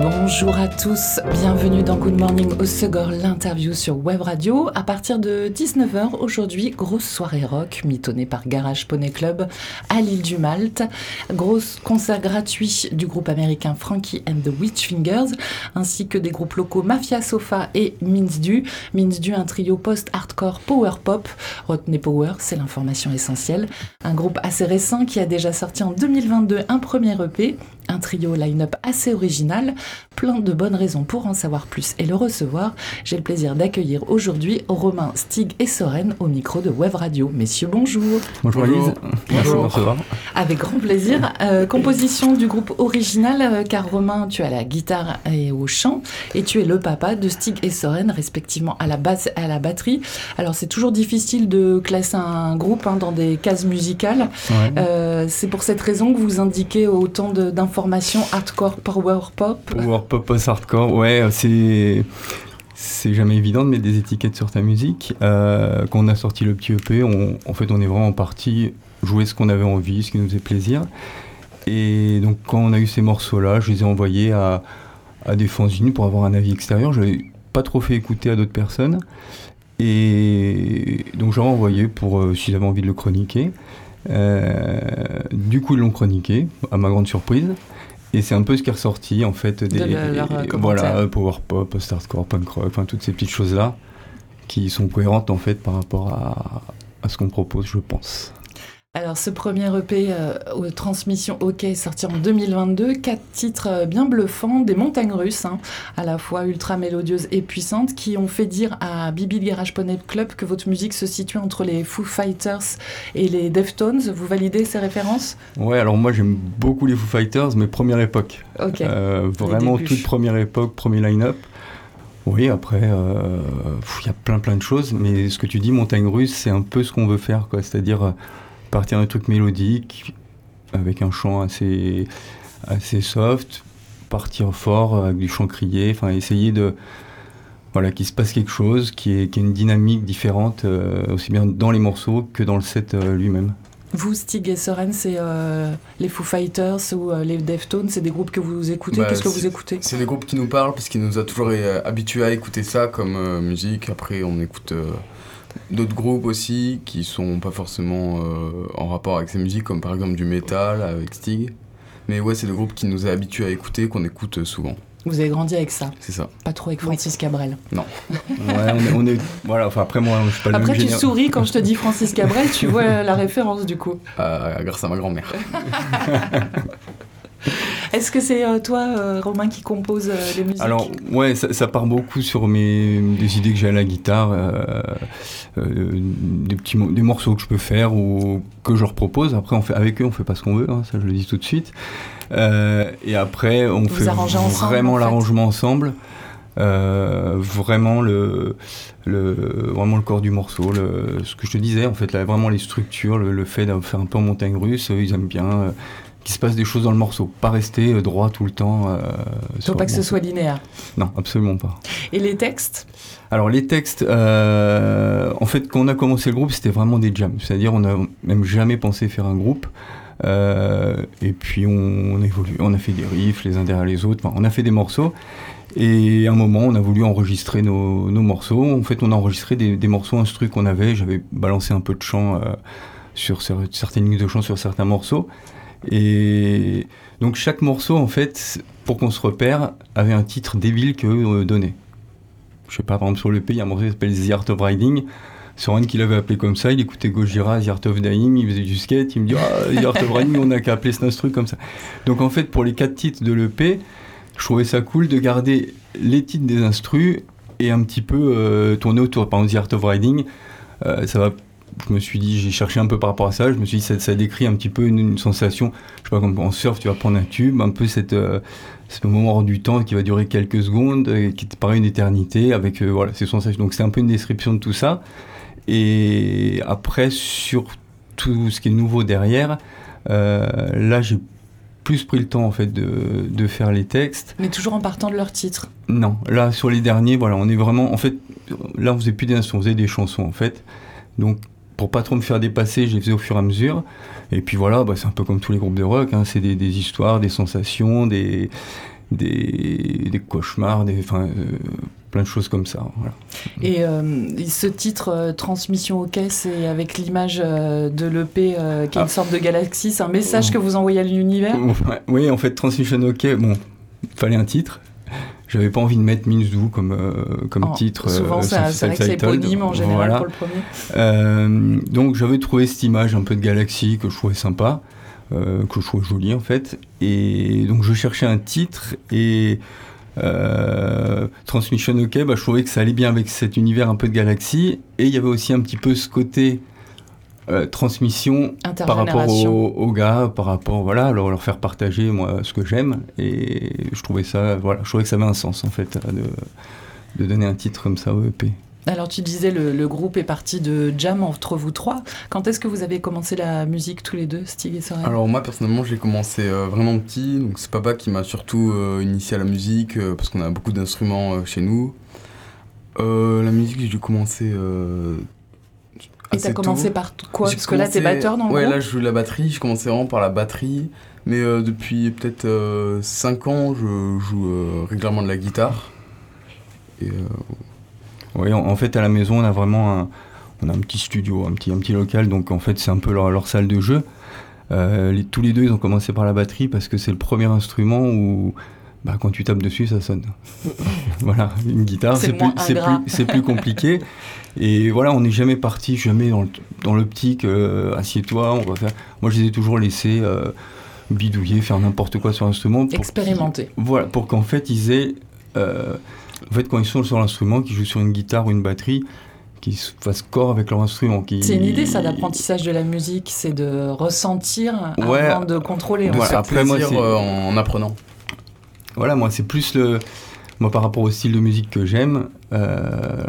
Bonjour à tous, bienvenue dans Good Morning au Segor, l'interview sur Web Radio. À partir de 19h aujourd'hui, grosse soirée rock mitonnée par Garage Poney Club à l'île du Malte. Grosse concert gratuit du groupe américain Frankie and the Witch Fingers, ainsi que des groupes locaux Mafia Sofa et Mince Du, un trio post-hardcore power pop. Retenez Power, c'est l'information essentielle. Un groupe assez récent qui a déjà sorti en 2022 un premier EP un trio line-up assez original, plein de bonnes raisons pour en savoir plus et le recevoir. J'ai le plaisir d'accueillir aujourd'hui Romain, Stig et Soren au micro de Web Radio. Messieurs, bonjour. Bonjour Elise. Bonjour. Avec grand plaisir. Euh, composition du groupe original, euh, car Romain, tu à la guitare et au chant, et tu es le papa de Stig et Soren, respectivement à la basse et à la batterie. Alors c'est toujours difficile de classer un groupe hein, dans des cases musicales. Euh, c'est pour cette raison que vous indiquez autant d'informations formation hardcore power pop Power pop post-hardcore, ouais, c'est c'est jamais évident de mettre des étiquettes sur ta musique. Euh, quand on a sorti le petit EP, on, en fait, on est vraiment parti jouer ce qu'on avait envie, ce qui nous faisait plaisir. Et donc, quand on a eu ces morceaux-là, je les ai envoyés à, à des fanzines pour avoir un avis extérieur. Je n'avais pas trop fait écouter à d'autres personnes. Et donc, j'ai envoyé pour euh, s'ils avaient envie de le chroniquer. Euh, du coup, ils l'ont chroniqué, à ma grande surprise. Et c'est un peu ce qui est ressorti en fait des, euh, voilà power pop, post-hardcore, punk rock, enfin toutes ces petites choses là qui sont cohérentes en fait par rapport à, à ce qu'on propose, je pense. Alors, ce premier EP euh, aux transmissions OK sorti en 2022, quatre titres euh, bien bluffants, des montagnes russes, hein, à la fois ultra mélodieuses et puissantes, qui ont fait dire à Bibi Garage Poney Club que votre musique se situe entre les Foo Fighters et les Deftones. Vous validez ces références? Ouais, alors moi j'aime beaucoup les Foo Fighters, mais première époque. Ok. Euh, vraiment toute première époque, premier line-up. Oui, après, il y a plein plein de choses, mais ce que tu dis, montagne russe, c'est un peu ce qu'on veut faire, quoi. C'est-à-dire partir d'un truc mélodique avec un chant assez, assez soft, partir fort avec du chant crié, enfin essayer de voilà qu'il se passe quelque chose, qui est, qui une dynamique différente euh, aussi bien dans les morceaux que dans le set euh, lui-même. Vous, Stig et Soren, c'est euh, les Foo Fighters ou les Deftones, c'est des groupes que vous écoutez? Bah, Qu'est-ce que vous écoutez? C'est des groupes qui nous parlent parce qu'il nous a toujours habitués à écouter ça comme musique. Après, on écoute d'autres groupes aussi qui sont pas forcément euh, en rapport avec ces musiques, comme par exemple du metal avec Stig. Mais ouais, c'est des groupes qui nous a habitués à écouter, qu'on écoute souvent. Vous avez grandi avec ça C'est ça. Pas trop avec Francis Cabrel Non. ouais, on est, Voilà, enfin après moi, je suis pas le Après, tu souris quand je te dis Francis Cabrel, tu vois la référence du coup. Euh, grâce à ma grand-mère. Est-ce que c'est euh, toi, euh, Romain, qui compose les musiques Alors, ouais, ça, part beaucoup sur mes, des idées que j'ai à la guitare, des, petits, des morceaux que je peux faire ou que je leur propose. Après, on fait, avec eux, on fait pas ce qu'on veut, hein, ça je le dis tout de suite. Et après, on fait vraiment l'arrangement ensemble. vraiment le, le vraiment le corps du morceau le, ce que je te disais en fait là vraiment les structures le, fait de faire un peu en montagne russe ils aiment bien qu'il se passe des choses dans le morceau, pas rester euh, droit tout le temps. Euh, Faut pas que ce soit linéaire. Non, absolument pas. Et les textes? Alors les textes, euh, en fait, quand on a commencé le groupe, c'était vraiment des jams. C'est-à-dire, on n'a même jamais pensé faire un groupe. Et puis on, a évolué, on a fait des riffs les uns derrière les autres, enfin, on a fait des morceaux. Et à un moment, on a voulu enregistrer nos, morceaux. En fait, on a enregistré des, morceaux instru qu'on avait. J'avais balancé un peu de chant sur certaines lignes de chant sur certains morceaux. Et donc chaque morceau, en fait, pour qu'on se repère, avait un titre débile que euh, donnait. Je sais pas, par exemple sur le P, il y a un morceau qui s'appelle The Art of Riding. Soren qui l'avait appelé comme ça, il écoutait Gojira, The Art of il faisait du skate, il me dit ah, The Art of Riding, on a qu'à appeler ce truc comme ça. Donc en fait, pour les quatre titres de l'EP, je trouvais ça cool de garder les titres des instrus et un petit peu euh, tourner autour. Par exemple, The Art of Riding, euh, ça va je me suis dit, j'ai cherché un peu par rapport à ça, je me suis dit, ça, décrit un petit peu une, sensation, je sais pas, comme en surf, tu vas prendre un tube, un peu cette, euh, ce moment hors du temps qui va durer quelques secondes, qui te paraît une éternité, avec voilà, ces sensations. Donc c'est un peu une description de tout ça. Et après, sur tout ce qui est nouveau derrière, là, j'ai plus pris le temps en fait de, de faire les textes. Mais toujours en partant de leur titre. Non, là sur les derniers, voilà, on est vraiment, en fait, là on faisait plus des on faisait des chansons en fait. Donc pour pas trop me faire dépasser, je les faisais au fur et à mesure. Et puis voilà, bah, c'est un peu comme tous les groupes de rock, hein, c'est des, des, histoires, des sensations, des, des, des cauchemars, des, enfin, euh, plein de choses comme ça. Voilà. Et euh, ce titre euh, Transmission OK, c'est avec l'image euh, de l'EP qui est une Ah. sorte de galaxie, c'est un message que vous envoyez à l'univers? Oui, en fait, Transmission OK, bon, fallait un titre. J'avais pas envie de mettre Minzu comme, comme Oh, titre. Souvent, c'est vrai que c'est éponyme en général Voilà. pour le premier. Donc j'avais trouvé cette image un peu de galaxie que je trouvais sympa, que je trouvais jolie en fait. Et donc je cherchais un titre et euh, Transmission OK, bah, je trouvais que ça allait bien avec cet univers un peu de galaxie. Et il y avait aussi un petit peu ce côté euh, transmission par rapport aux, aux gars, par rapport voilà, leur, leur faire partager moi ce que j'aime. Et je trouvais ça, voilà, je trouvais que ça avait un sens en fait de, de donner un titre comme ça au EP. Alors tu disais le, le groupe est parti de jam entre vous trois. Quand est-ce que vous avez commencé la musique tous les deux, Stig et Soren Alors moi personnellement j'ai commencé euh, vraiment petit, donc c'est papa qui m'a surtout euh, initié à la musique euh, parce qu'on a beaucoup d'instruments chez nous. La musique j'ai dû commencer. Et t'as commencé tôt. par quoi? Parce que là t'es batteur dans le Ouais groupe là je joue de la batterie, je commençais vraiment par la batterie, mais depuis peut-être 5 ans je joue régulièrement de la guitare. Et, Oui, en, en fait, à la maison, on a vraiment un, on a un petit studio, un petit, un petit local, donc en fait, c'est un peu leur, leur salle de jeu. Euh, les- tous les deux, ils ont commencé par la batterie parce que c'est le premier instrument où, bah, quand tu tapes dessus, ça sonne. voilà, une guitare, C'est plus, plus, plus compliqué. Et voilà, on n'est jamais parti, jamais dans l'optique, euh, assieds-toi, on va faire. Moi, je les ai toujours laissés euh, bidouiller, faire n'importe quoi sur l'instrument. Expérimenté. voilà, pour qu'en fait ils aient. Euh, en fait, quand ils sont sur l'instrument, qu'ils jouent sur une guitare ou une batterie, qu'ils se fassent corps avec leur instrument. C'est une idée ça d'apprentissage de la musique, c'est de ressentir Ouais. avant de contrôler. de fait. faire après, moi, plaisir c'est- euh, en, en apprenant. Voilà, moi, c'est plus le. Moi, par rapport au style de musique que j'aime, euh,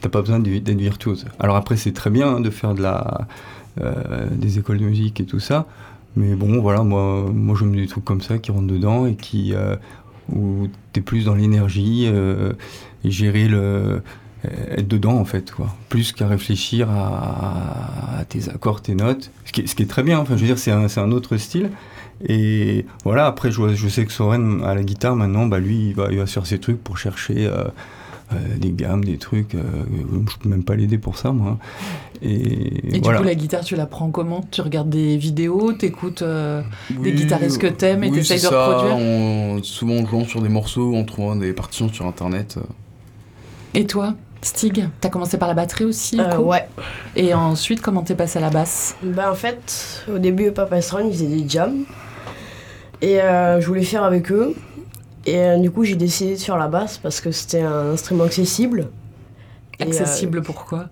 t'as pas besoin d'être virtuose. Alors après, c'est très bien hein, de faire de la, euh, des écoles de musique et tout ça, mais bon, voilà, moi, moi j'aime des trucs comme ça qui rentrent dedans et qui. euh, où t'es plus dans l'énergie euh, gérer le. euh, être dedans en fait, quoi. Plus qu'à réfléchir à, tes accords, tes notes. Ce qui est, très bien, enfin, je veux dire, c'est un, un autre style. Et voilà, après, je, je sais que Soren, à la guitare, maintenant, bah, lui, il va, il va faire ses trucs pour chercher euh, des gammes, des trucs. euh, je peux même pas l'aider pour ça, moi. Et, Et voilà. du coup, la guitare, tu la prends comment? Tu regardes des vidéos, t'écoutes euh, des guitaristes que t'aimes et oui, t'essayes c'est de ça, reproduire? En- souvent en jouant sur des morceaux, en trouvant des partitions sur internet. euh. Et toi, Stig, t'as commencé par la batterie aussi Euh, coup? ouais. Et ensuite, comment t'es passé à la basse? Bah en fait, au début, Papa et Soren, ils faisaient des jams. Et euh, je voulais faire avec eux. Et euh, du coup, j'ai décidé de faire la basse parce que c'était un instrument accessible. Et, euh, Accessible pourquoi?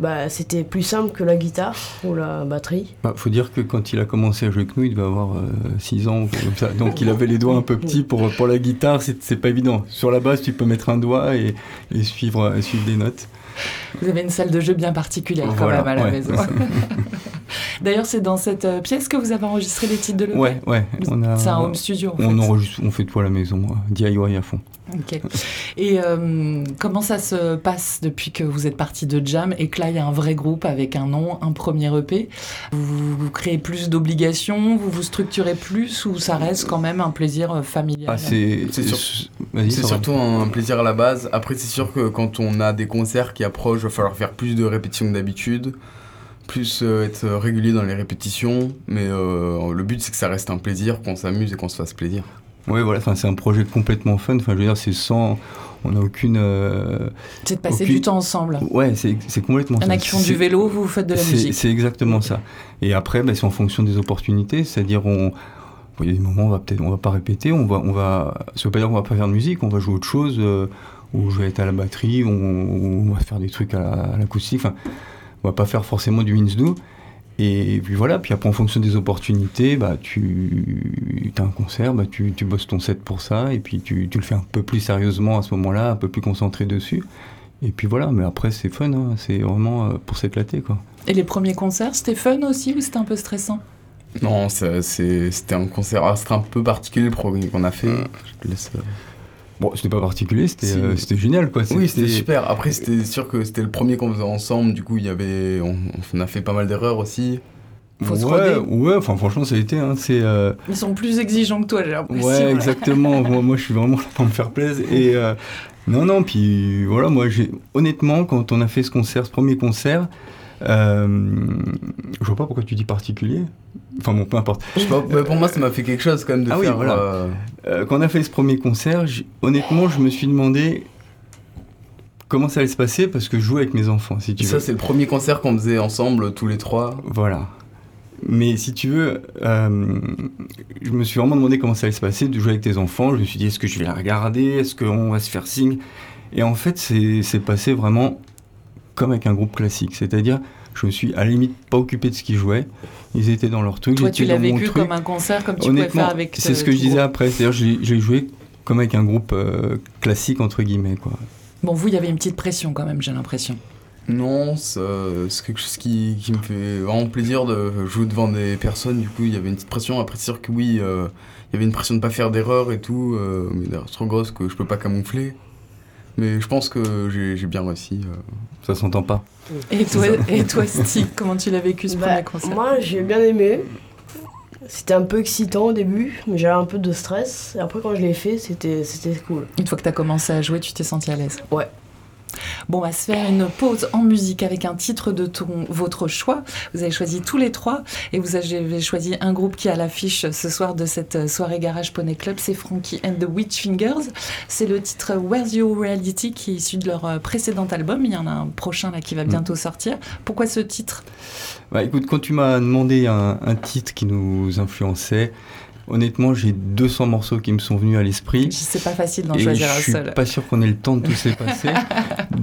Bah, c'était plus simple que la guitare ou la batterie. Bah, faut dire que quand il a commencé à jouer avec nous, il devait avoir 6 ans, ou quelque chose comme ça. Donc il avait les doigts un peu petits pour, pour la guitare, c'est c'est pas évident. Sur la basse, tu peux mettre un doigt et, et suivre, suivre des notes. Vous avez une salle de jeu bien particulière quand Voilà, même à la ouais. maison. D'ailleurs, c'est dans cette euh, pièce que vous avez enregistré les titres de l'EP Ouais, ouais. On a, C'est un home studio en fait. on, enregistre, on fait tout à la maison, moi. DIY à fond. Ok. Et euh, comment ça se passe depuis que vous êtes parti de Jam et que là il y a un vrai groupe avec un nom, un premier EP vous, vous créez plus d'obligations, vous vous structurez plus ou ça reste quand même un plaisir euh, familial? Ah, c'est C'est sûr- Vas-y, C'est Soren. surtout un plaisir à la base. Après, c'est sûr que quand on a des concerts qui approchent, il va falloir faire plus de répétitions que d'habitude, plus euh, être régulier dans les répétitions. Mais euh, le but, c'est que ça reste un plaisir, qu'on s'amuse et qu'on se fasse plaisir. Ouais, voilà. Enfin, c'est un projet complètement fun. Enfin, je veux dire, c'est sans. On n'a aucune. euh, C'est de passer aucune- du temps ensemble. Ouais, c'est c'est complètement. Il y en a ça. qui font du vélo, vous, vous faites de la musique. C'est exactement ça. Et après, bah, c'est en fonction des opportunités, c'est-à-dire on. Il y a des moments, on va peut-être, on va pas répéter, on va, on va. Ça veut pas dire qu'on va pas faire de musique, on va jouer autre chose, euh, ou je vais être à la batterie, on, on va faire des trucs à, la- à l'acoustique. Enfin, on va pas faire forcément du Winsdo. Et puis voilà, puis après en fonction des opportunités, bah tu as un concert, bah tu, tu bosses ton set pour ça, et puis tu, tu le fais un peu plus sérieusement à ce moment-là, un peu plus concentré dessus. Et puis voilà, mais après c'est fun, hein, c'est vraiment euh, pour s'éclater quoi. Et les premiers concerts, c'était fun aussi ou c'était un peu stressant? Non, c'était un concert. Ah, c'était un peu particulier le premier qu'on a fait. Je te laisse. Euh, bon, c'était pas particulier, c'était génial quoi. Oui, c'était super. Après, c'était sûr que c'était le premier qu'on faisait ensemble. Du coup, il y avait, on, a fait pas mal d'erreurs aussi. Faut ouais, ouais, enfin franchement ça a été. Hein, c'est, Ils sont plus exigeants que toi, j'ai l'impression. Ouais, exactement. moi, moi, je suis vraiment là pour me faire plaisir. Et non, non, puis voilà, moi, j'ai honnêtement, quand on a fait ce concert, ce premier concert, euh, je vois pas pourquoi tu dis particulier. Enfin bon, peu importe. pour moi, ça m'a fait quelque chose quand même de ah faire. voilà. Euh, euh, quand on a fait ce premier concert, honnêtement, je me suis demandé comment ça allait se passer parce que je jouais avec mes enfants. Si tu ça, c'est le premier concert qu'on faisait ensemble, tous les trois. Voilà. Mais si tu veux, euh, je me suis vraiment demandé comment ça allait se passer de jouer avec tes enfants. Je me suis dit, est-ce que je vais la regarder? Est-ce qu'on va se faire signe? Et en fait, c'est passé vraiment comme avec un groupe classique. C'est-à-dire, je me suis à la limite pas occupé de ce qu'ils jouaient. Ils étaient dans leur truc. Toi, tu l'as vécu comme un concert, comme tu pouvais faire avec. C'est ce que je disais après. C'est-à-dire, j'ai joué comme avec un groupe euh, classique entre guillemets, quoi. Bon, vous, il y avait une petite pression quand même, j'ai l'impression. Non, c'est quelque chose qui, qui, me fait vraiment plaisir de jouer devant des personnes. Du coup, il y avait une petite pression. Après, c'est sûr que oui, euh, il y avait une pression de pas faire d'erreur et tout, euh, mais c'est trop grosse que je peux pas camoufler. Mais je pense que j'ai bien réussi. Euh. Ça s'entend pas. Et toi, et toi Steve, comment tu l'as vécu ce bah, premier concert? Moi, j'ai bien aimé. C'était un peu excitant au début, mais j'avais un peu de stress. Et après, quand je l'ai fait, c'était cool. Une fois que tu as commencé à jouer, tu t'es senti à l'aise? Ouais. Bon, on va se faire une pause en musique avec un titre de ton, votre choix. Vous avez choisi tous les trois et vous avez choisi un groupe qui a l'affiche ce soir de cette soirée Garage Poney Club. C'est Frankie and the Witch Fingers. C'est le titre Where's Your Reality qui est issu de leur précédent album. Il y en a un prochain là qui va bientôt sortir. Pourquoi ce titre? Bah, Écoute, quand tu m'as demandé un, un titre qui nous influençait, Honnêtement, j'ai 200 morceaux qui me sont venus à l'esprit. C'est pas facile d'en choisir un seul. Je suis pas sûr qu'on ait le temps de tous les passer.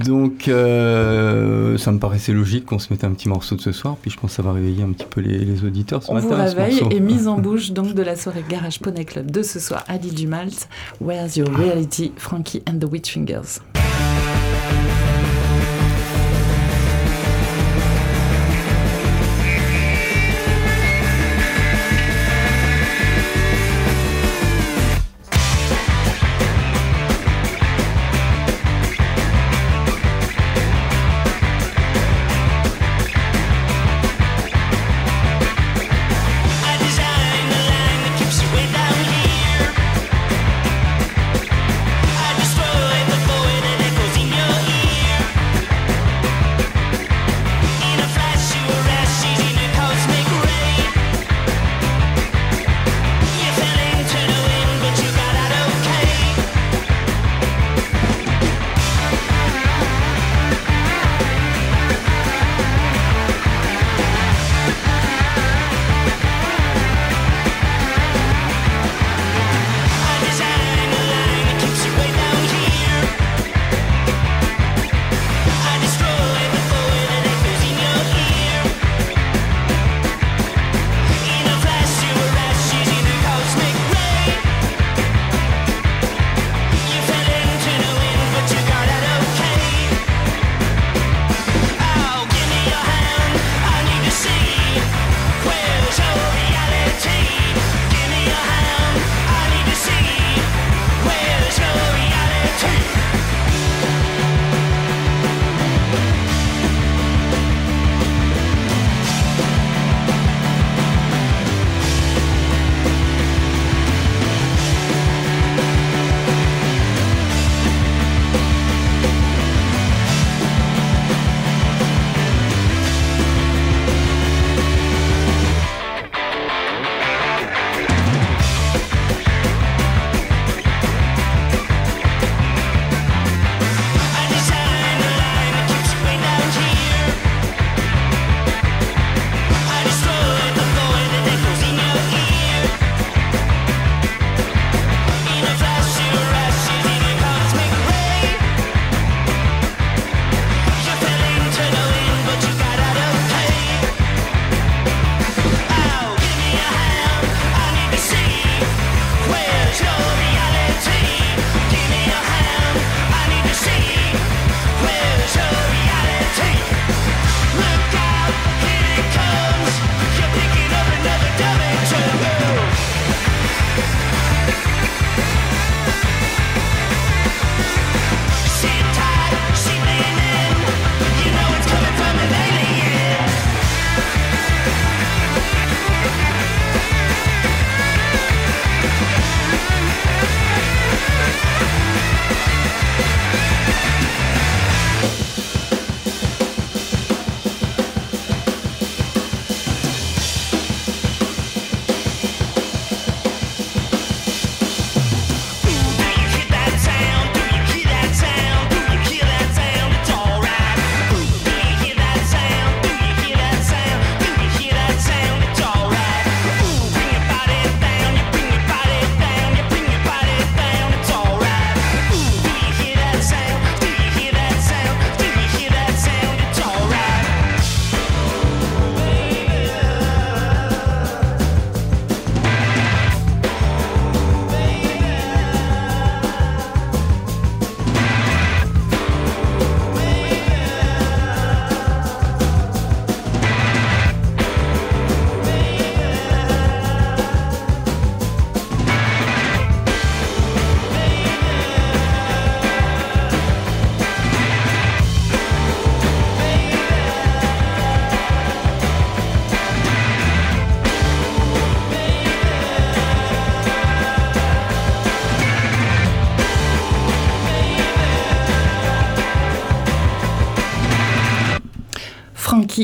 Donc, euh, ça me paraissait logique qu'on se mette un petit morceau de ce soir. Puis je pense que ça va réveiller un petit peu les, auditeurs ce On matin. vous réveille et mise en bouche donc de la soirée Garage Poney Club de ce soir à du Malt. Where's Your Reality, Frankie and the Witch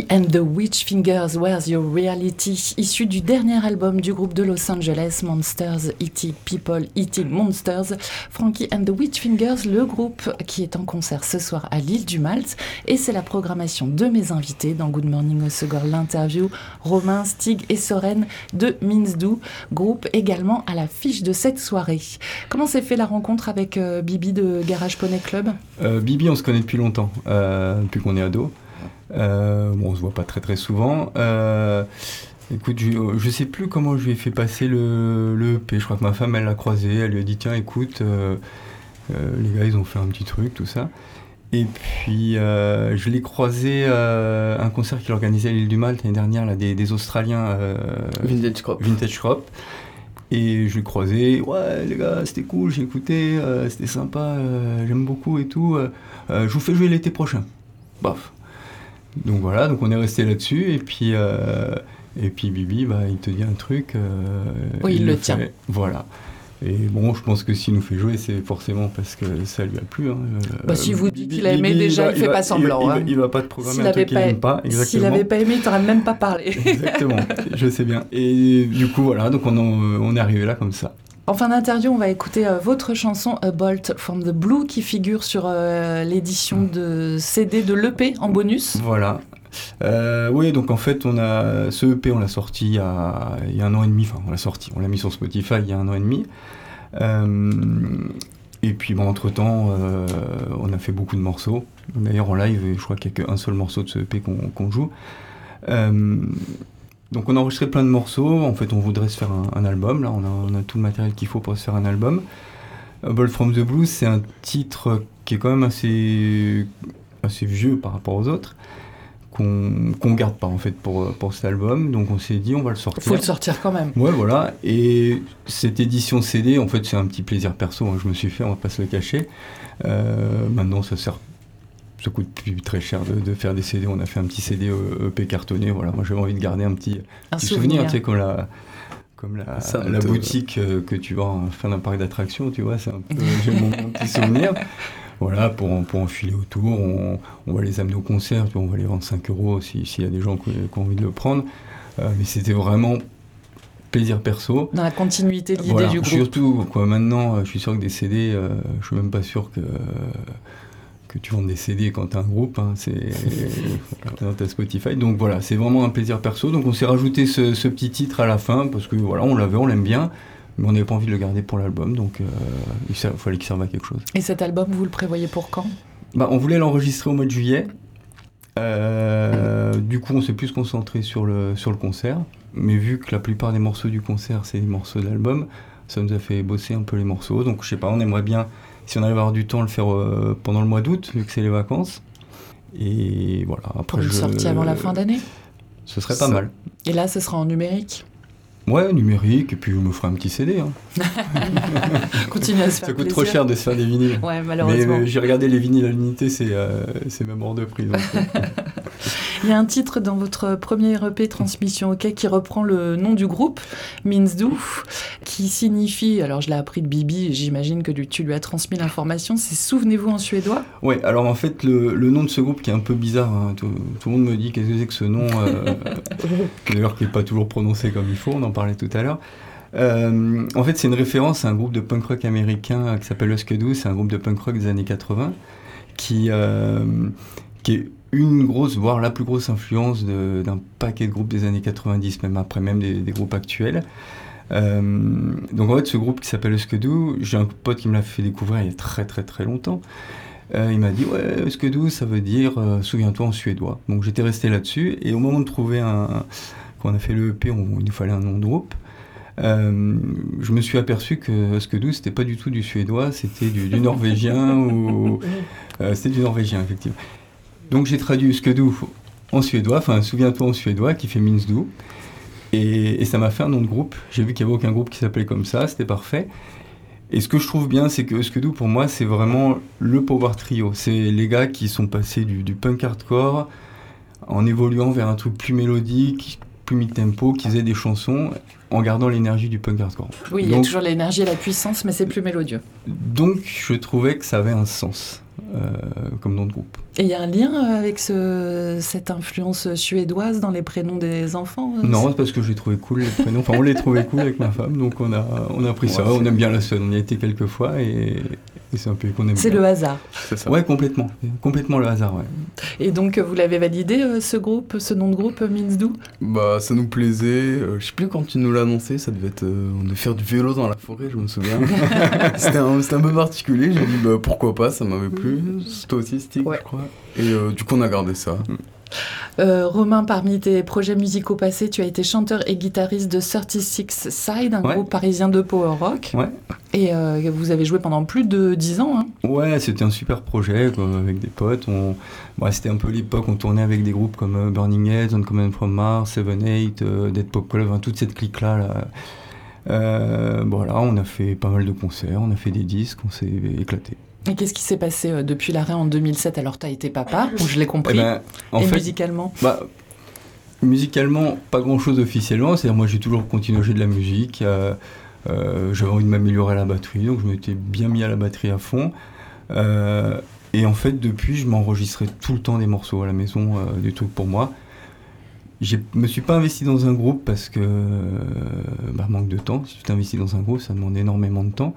and the Witch Fingers, Where's Your Reality, issu du dernier album du groupe de Los Angeles, Monsters Eating People Eating Monsters. Frankie and the Witch Fingers, le groupe qui est en concert ce soir à l'île du Malte. Et c'est la programmation de mes invités dans Good Morning Osegor, l'interview Romain, Stig et Soren de Minsdou, groupe également à l'affiche de cette soirée. Comment s'est fait la rencontre avec euh, Bibi de Garage Poney Club? Euh, Bibi, on se connaît depuis longtemps, euh, depuis qu'on est ado. Euh, bon, on se voit pas très très souvent. Euh, écoute, je, je sais plus comment je lui ai fait passer le, le EP. Je crois que ma femme, elle l'a croisé. Elle lui a dit Tiens, écoute, euh, euh, les gars, ils ont fait un petit truc, tout ça. Et puis, euh, je l'ai croisé à un concert qu'il organisait à l'île du Malte l'année dernière, là, des, des Australiens. euh, Vintage Crop. Vintage Crop. Et je l'ai croisé, ouais les gars, c'était cool, j'ai écouté, euh, c'était sympa, euh, j'aime beaucoup et tout. euh, euh, je vous fais jouer l'été prochain. Bof. Donc voilà, donc on est resté là-dessus et puis euh, et puis Bibi, bah il te dit un truc. euh, Oui, il le tient. Voilà. Et bon, je pense que s'il nous fait jouer, c'est forcément parce que ça lui a plu. hein. Euh, Bah, s'il vous dit Bibi- qu'il a aimé, Bibi, déjà, va- il fait va- pas semblant, Il, hein. il va pas te programmer S'il un truc qu'il pas- n'aime pas. S'il n'avait pas aimé, il t'aurait même pas parlé. Exactement, je sais bien. Et du coup, voilà, donc on, en- on est arrivé là comme ça. En fin d'interview, on va écouter euh, votre chanson A Bolt from the Blue qui figure sur euh, l'édition de CD de l'EP en bonus. Voilà. Euh, oui, donc en fait, on a ce EP, on l'a sorti il y, a, un an et demi. Enfin, on l'a sorti, on l'a mis sur Spotify il y a un an et demi. Et puis, entre temps, on a fait beaucoup de morceaux. D'ailleurs, en live, je crois qu'il n'y a qu'un seul morceau de ce EP qu'on joue. Euh, donc, on a enregistré plein de morceaux. En fait, on voudrait se faire un, un album. Là, on a, on a tout le matériel qu'il faut pour se faire un album. A Bolt from the Blues, c'est un titre qui est quand même assez, assez vieux par rapport aux autres qu'on qu'on garde pas en fait pour, pour cet album. Donc on s'est dit on va le sortir. Faut le sortir quand même. Ouais, voilà. Et cette édition CD, en fait, c'est un petit plaisir perso. hein, je me suis fait, on va pas se le cacher. Euh, maintenant, ça sert. Ça coûte plus très cher de, de faire des CD. On a fait un petit CD EP cartonné. Voilà, moi j'avais envie de garder un petit, Un petit souvenir. tu sais, comme la, comme la, Ça, la te- boutique euh, que tu vois en fin d'un parc d'attractions, tu vois. C'est un peu, j'ai mon, mon petit souvenir. Voilà, pour, en- pour enfiler autour, on, on va les amener au concert, on va les vendre 5 euros si- s'il y a des gens qui, qui ont envie de le prendre. Euh, mais c'était vraiment plaisir perso. Dans la continuité de l'idée Voilà, du groupe. Surtout, quoi, maintenant, euh, je suis sûr que des CD, euh, je suis même pas sûr que, que tu vendes des CD quand tu as un groupe, hein, c'est as Spotify. Donc voilà, c'est vraiment un plaisir perso. Donc on s'est rajouté ce, ce petit titre à la fin parce que voilà, on l'avait, on l'aime bien, mais on n'avait pas envie de le garder pour l'album, donc euh, il fallait qu'il serve à quelque chose. Et cet album, vous le prévoyez pour quand? Bah, on voulait l'enregistrer au mois de juillet. Euh, du coup, on s'est plus concentré sur le, sur le concert. Mais vu que la plupart des morceaux du concert, c'est des morceaux de l'album, ça nous a fait bosser un peu les morceaux. Donc, je sais pas, on aimerait bien, si on arrive à avoir du temps, le faire euh, pendant le mois d'août, vu que c'est les vacances. Et voilà. Après, Pour une je- sortie avant la fin d'année Ce serait pas Ça- mal. Et là, ce sera en numérique. Ouais, numérique, et puis je me ferai un petit CD. hein. Continuez à se faire Ça coûte plaisir. trop cher de se faire des vinyles. Ouais, Mais malheureusement. euh, j'ai regardé les vinyles à l'unité, c'est euh, même hors de prix. euh, Il y a un titre dans votre premier EP Transmission OK qui reprend le nom du groupe, Minsdu, qui signifie, alors je l'ai appris de Bibi, j'imagine que tu lui as transmis l'information, c'est Souvenez-vous en suédois. Ouais, alors en fait, le, le nom de ce groupe qui est un peu bizarre, hein, tout, tout le monde me dit qu'est-ce que c'est que ce nom, euh, d'ailleurs qui n'est pas toujours prononcé comme il faut, on en parlait tout à l'heure. Euh, en fait, c'est une référence à un groupe de punk rock américain qui s'appelle Huskadoo, c'est un groupe de punk rock des années 80, qui, euh, qui est une grosse, voire la plus grosse influence d'un paquet de groupes des années 90, même après, même des, groupes actuels. Euh, donc en fait, ce groupe qui s'appelle Huskadoo, j'ai un pote qui me l'a fait découvrir il y a très très très longtemps. Il m'a dit ouais Huskadoo ça veut dire souviens-toi en suédois. Donc j'étais resté là-dessus et au moment de trouver un quand on a fait le EP, on- il nous fallait un nom de groupe. Euh, je me suis aperçu que Huskadoo c'était pas du tout du suédois, c'était du, du norvégien ou euh, c'était du norvégien effectivement. Donc j'ai traduit Huskadoo en suédois, enfin souviens-toi en suédois qui fait Minsdu. Et, et ça m'a fait un nom de groupe. J'ai vu qu'il n'y avait aucun groupe qui s'appelait comme ça, c'était parfait. Et ce que je trouve bien, c'est que Huskadoo, pour moi, c'est vraiment le power trio. C'est les gars qui sont passés du, du punk hardcore en évoluant vers un truc plus mélodique, plus mid-tempo, qui faisaient des chansons en gardant l'énergie du punk hardcore. Oui, il y a toujours l'énergie et la puissance, mais c'est plus mélodieux. Donc, je trouvais que ça avait un sens. comme nom de groupe. Et il y a un lien avec ce, cette influence suédoise dans les prénoms des enfants Non, c'est parce que j'ai trouvé cool les prénoms. Enfin, on les trouvait cool avec ma femme, donc on a, on a pris ça. On aime bien la Suède, on y a été quelques fois et c'est un pays qu'on aime C'est le hasard. C'est ça. Ouais, complètement. Complètement le hasard, ouais. Et donc, vous l'avez validé, euh, ce groupe, ce nom de groupe, Minsdou Bah, ça nous plaisait. Euh, je sais plus quand tu nous l'as annoncé, ça devait être. Euh, on devait faire du vélo dans la forêt, je me souviens. C'était un, un, peu particulier. J'ai dit, bah, pourquoi pas, ça m'avait plu. Toi aussi, Stick, je crois. Et du coup, on a gardé ça. Mm. Euh, Romain, parmi tes projets musicaux passés, tu as été chanteur et guitariste de 36 Side, un groupe parisien de power rock. Ouais. Et euh, vous avez joué pendant plus de 10 ans. Hein. Ouais, c'était un super projet avec des potes. On... c'était un peu l'époque, on tournait avec des groupes comme euh, Burning Heads, Uncommon from Mars, Seven Eight, Dead Pop Club, toute cette clique-là. Là. voilà, on a fait pas mal de concerts, on a fait des disques, on s'est éclaté. Et qu'est-ce qui s'est passé euh, depuis l'arrêt en 2007 Alors, tu as été papa, je l'ai compris. Eh ben, en et musicalement bah, Musicalement, pas grand-chose officiellement. C'est-à-dire, moi, j'ai toujours continué à jouer de la musique. Euh, euh, j'avais envie de m'améliorer à la batterie, donc je m'étais bien mis à la batterie à fond. et en fait, depuis, je m'enregistrais tout le temps des morceaux à la maison, des trucs pour moi. Je me suis pas investi dans un groupe parce que bah, manque de temps. Si tu t'investis dans un groupe, ça demande énormément de temps.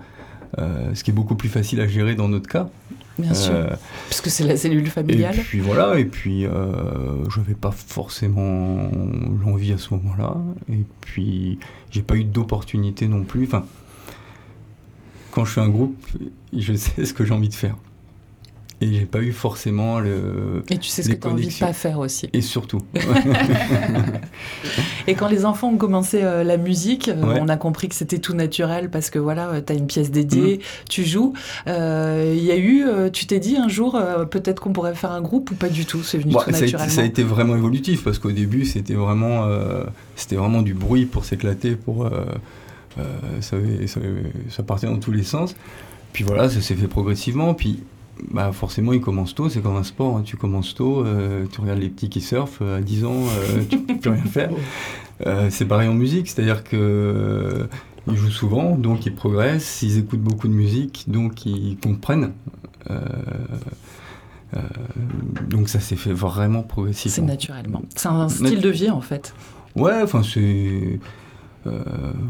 Euh, ce qui est beaucoup plus facile à gérer dans notre cas. Bien sûr, euh, parce que c'est la cellule familiale. Et puis voilà, et puis euh, je n'avais pas forcément l'envie à ce moment-là, et puis j'ai pas eu d'opportunité non plus. Enfin, quand je fais un groupe, je sais ce que j'ai envie de faire. Et j'ai pas eu forcément le. Et tu sais ce que tu as envie de pas faire aussi. Et surtout. et quand les enfants ont commencé euh, la musique, euh, on a compris que c'était tout naturel parce que voilà, euh, tu as une pièce dédiée, mm. tu joues. Il y a eu, tu t'es dit un jour, peut-être qu'on pourrait faire un groupe ou pas du tout? C'est venu bah, tout ça. A été, ça a été vraiment évolutif parce qu'au début, c'était vraiment, c'était vraiment du bruit pour s'éclater, pour. ça, ça, ça partait dans tous les sens. Puis voilà, ça s'est fait progressivement. Puis bah forcément, il commence tôt, c'est comme un sport. Hein. Tu commences tôt, euh, tu regardes les petits qui surfent, euh, à 10 ans, euh, tu peux plus rien faire. c'est pareil en musique, c'est-à-dire que ils jouent souvent, donc ils progressent, ils écoutent beaucoup de musique, donc ils comprennent. donc ça s'est fait vraiment progressivement. C'est naturellement. C'est un style de vie en fait. Ouais, enfin c'est euh,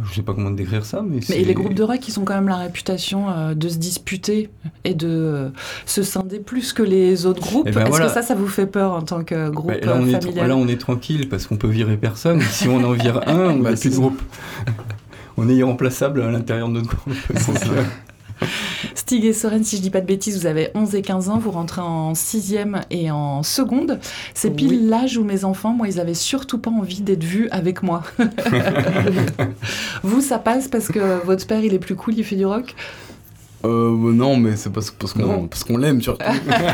je sais pas comment décrire ça, mais, mais les groupes de rock, qui ont quand même la réputation euh, de se disputer et de euh, se scinder plus que les autres groupes. Eh ben Est-ce que ça, ça vous fait peur en tant que groupe bah, là, on familial? est, Là, on est tranquille parce qu'on peut virer personne. si on en vire un, on n'a bah, plus de groupe. on est irremplaçable à l'intérieur de notre groupe. Stig et Soren, si je dis pas de bêtises, vous avez 11 et 15 ans, vous rentrez en 6e et en seconde. C'est pile l'âge où mes enfants, moi, ils avaient surtout pas envie d'être vus avec moi. vous, ça passe parce que votre père, il est plus cool, il fait du rock? Euh, non, mais c'est parce, parce qu'on parce qu'on l'aime surtout.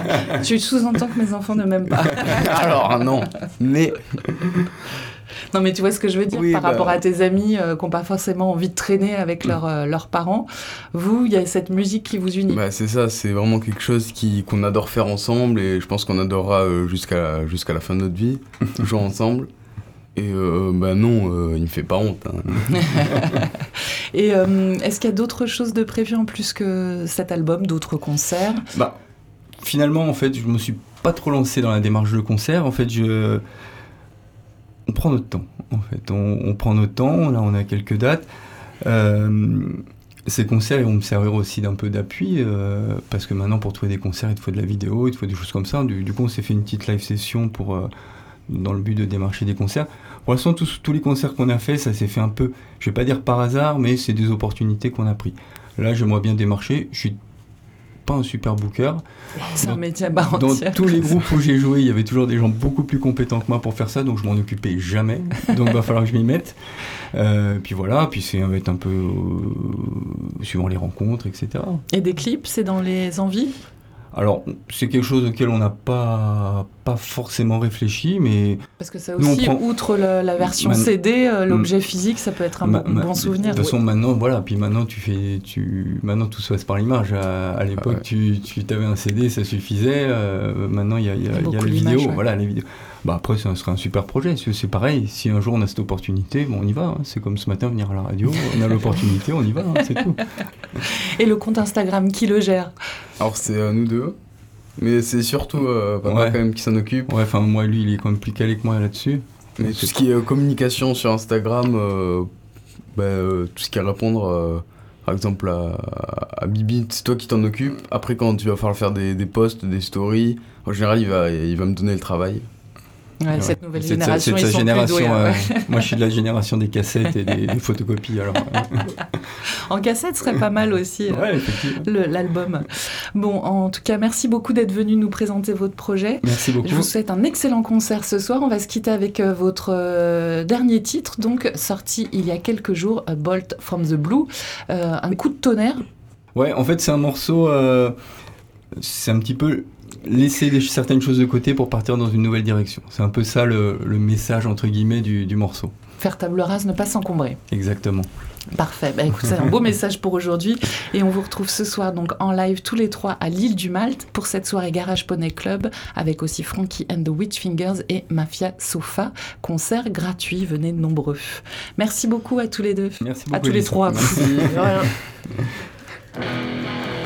tu sous-entends que mes enfants ne m'aiment pas. Alors non, mais non, mais tu vois ce que je veux dire par bah rapport à tes amis euh, qui n'ont pas forcément envie de traîner avec mm. euh, leurs parents. Vous, il y a cette musique qui vous unit. Bah, c'est ça, c'est vraiment quelque chose qu'on adore faire ensemble et je pense qu'on adorera euh, jusqu'à jusqu'à la fin de notre vie, toujours ensemble. Et bah non, il me fait pas honte. Hein. et est-ce qu'il y a d'autres choses de prévues en plus que cet album, d'autres concerts? Bah, finalement, en fait, je me suis pas trop lancé dans la démarche de concert. En fait, je on prend notre temps, en fait. On, prend notre temps, là on a quelques dates. Euh, ces concerts vont me servir aussi d'un peu d'appui, euh, parce que maintenant pour trouver des concerts, il te faut de la vidéo, il te faut des choses comme ça. Du, coup, on s'est fait une petite live session pour, euh, dans le but de démarcher des concerts. Pour l'instant, tous, tous les concerts qu'on a fait, ça s'est fait un peu, je vais pas dire par hasard, mais c'est des opportunités qu'on a pris. Là, j'aimerais bien démarcher. Je suis pas un super booker. C'est un métier à Dans tous les groupes où j'ai joué, il y avait toujours des gens beaucoup plus compétents que moi pour faire ça, donc je m'en occupais jamais. Donc il va falloir que je m'y mette. Euh, puis voilà, puis c'est être un peu euh, suivant les rencontres, etc. Et des clips, c'est dans les envies? Alors, c'est quelque chose auquel on n'a pas, pas forcément réfléchi, mais... Parce que ça aussi, outre la, version CD, euh, l'objet physique, ça peut être un bon, souvenir. De toute façon, maintenant, voilà, puis maintenant, tu fais, tu, maintenant tout se passe par l'image. À, l'époque, tu, tu avais un CD, ça suffisait. Euh, maintenant, il y a, y a, y a les vidéos, voilà, les vidéos. Bah après, ça serait un super projet. C'est pareil, si un jour on a cette opportunité, bon, on y va. Hein. C'est comme ce matin, venir à la radio, on a l'opportunité, on y va, hein, c'est tout. Et le compte Instagram, qui le gère? Alors, c'est euh, nous deux. Mais c'est surtout euh, papa Ouais. quand même qui s'en occupe. Ouais, enfin, moi, lui, il est quand même plus calé que moi là-dessus. Mais tout ce qui est euh, communication sur Instagram, euh, bah, euh, tout ce qui est répondre, euh, par exemple à, à Bibi, c'est toi qui t'en occupes. Après, quand tu vas falloir faire des, des posts, des stories, en général, il va, il va me donner le travail. Ouais. Cette nouvelle C'est de sa- génération, de ils sa sont plus génération. doués. hein, euh, ouais. moi, je suis de la génération des cassettes et des, des photocopies. Alors, euh, En cassette serait pas mal aussi. euh, ouais, le- L'album. Bon, en tout cas, merci beaucoup d'être venu nous présenter votre projet. Merci beaucoup. Je vous souhaite un excellent concert ce soir. On va se quitter avec euh, votre euh, dernier titre, donc sorti il y a quelques jours, A Bolt from the Blue. Euh, un coup de tonnerre. Ouais, en fait, c'est un morceau. euh, c'est un petit peu laisser certaines choses de côté pour partir dans une nouvelle direction. C'est un peu ça le, le message, entre guillemets, du, du morceau. Faire table rase, ne pas s'encombrer. Exactement. Parfait. Bah, écoute, c'est un beau message pour aujourd'hui. Et on vous retrouve ce soir donc en live tous les trois à l'île du Malte pour cette soirée Garage Poney Club avec aussi Frankie and the Witchfingers et Mafia Sofa. Concert gratuit. Venez nombreux. Merci beaucoup à tous les deux. Merci beaucoup. À tous les trois. Merci. Voilà.